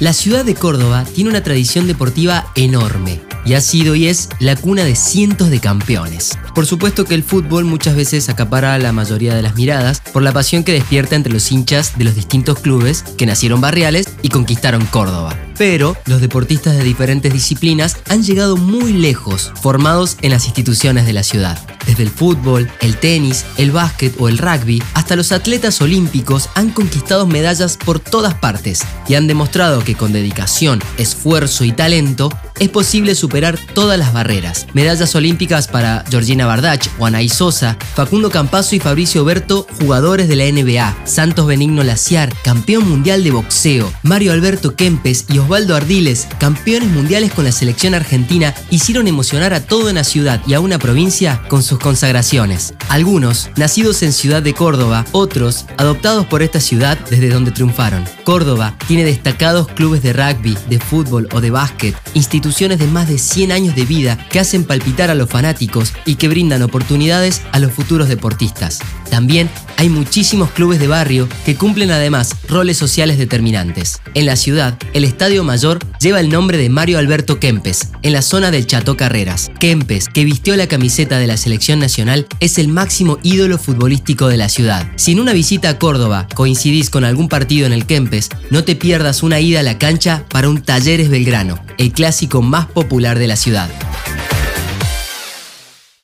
La ciudad de Córdoba tiene una tradición deportiva enorme y ha sido y es la cuna de cientos de campeones. Por supuesto que el fútbol muchas veces acapara la mayoría de las miradas por la pasión que despierta entre los hinchas de los distintos clubes que nacieron barriales y conquistaron Córdoba. Pero los deportistas de diferentes disciplinas han llegado muy lejos, formados en las instituciones de la ciudad. Desde el fútbol, el tenis, el básquet o el rugby, hasta los atletas olímpicos han conquistado medallas por todas partes y han demostrado que con dedicación, esfuerzo y talento es posible superar todas las barreras. Medallas olímpicas para Georgina Bardach, Juanaí Sosa, Facundo Campazo y Fabricio Berto, jugadores de la NBA, Santos Benigno Laciar, campeón mundial de boxeo, Mario Alberto Kempes y Osvaldo Ardiles, campeones mundiales con la selección argentina, hicieron emocionar a toda una ciudad y a una provincia con consagraciones. Algunos, nacidos en Ciudad de Córdoba, otros, adoptados por esta ciudad desde donde triunfaron. Córdoba tiene destacados clubes de rugby, de fútbol o de básquet, instituciones de más de 100 años de vida que hacen palpitar a los fanáticos y que brindan oportunidades a los futuros deportistas. También hay muchísimos clubes de barrio que cumplen además roles sociales determinantes. En la ciudad, el Estadio Mayor lleva el nombre de Mario Alberto Kempes, en la zona del Chateau Carreras. Kempes, que vistió la camiseta de la selección nacional, es el máximo ídolo futbolístico de la ciudad. Si en una visita a Córdoba coincidís con algún partido en el Kempes, no te pierdas una ida a la cancha para un Talleres Belgrano, el clásico más popular de la ciudad.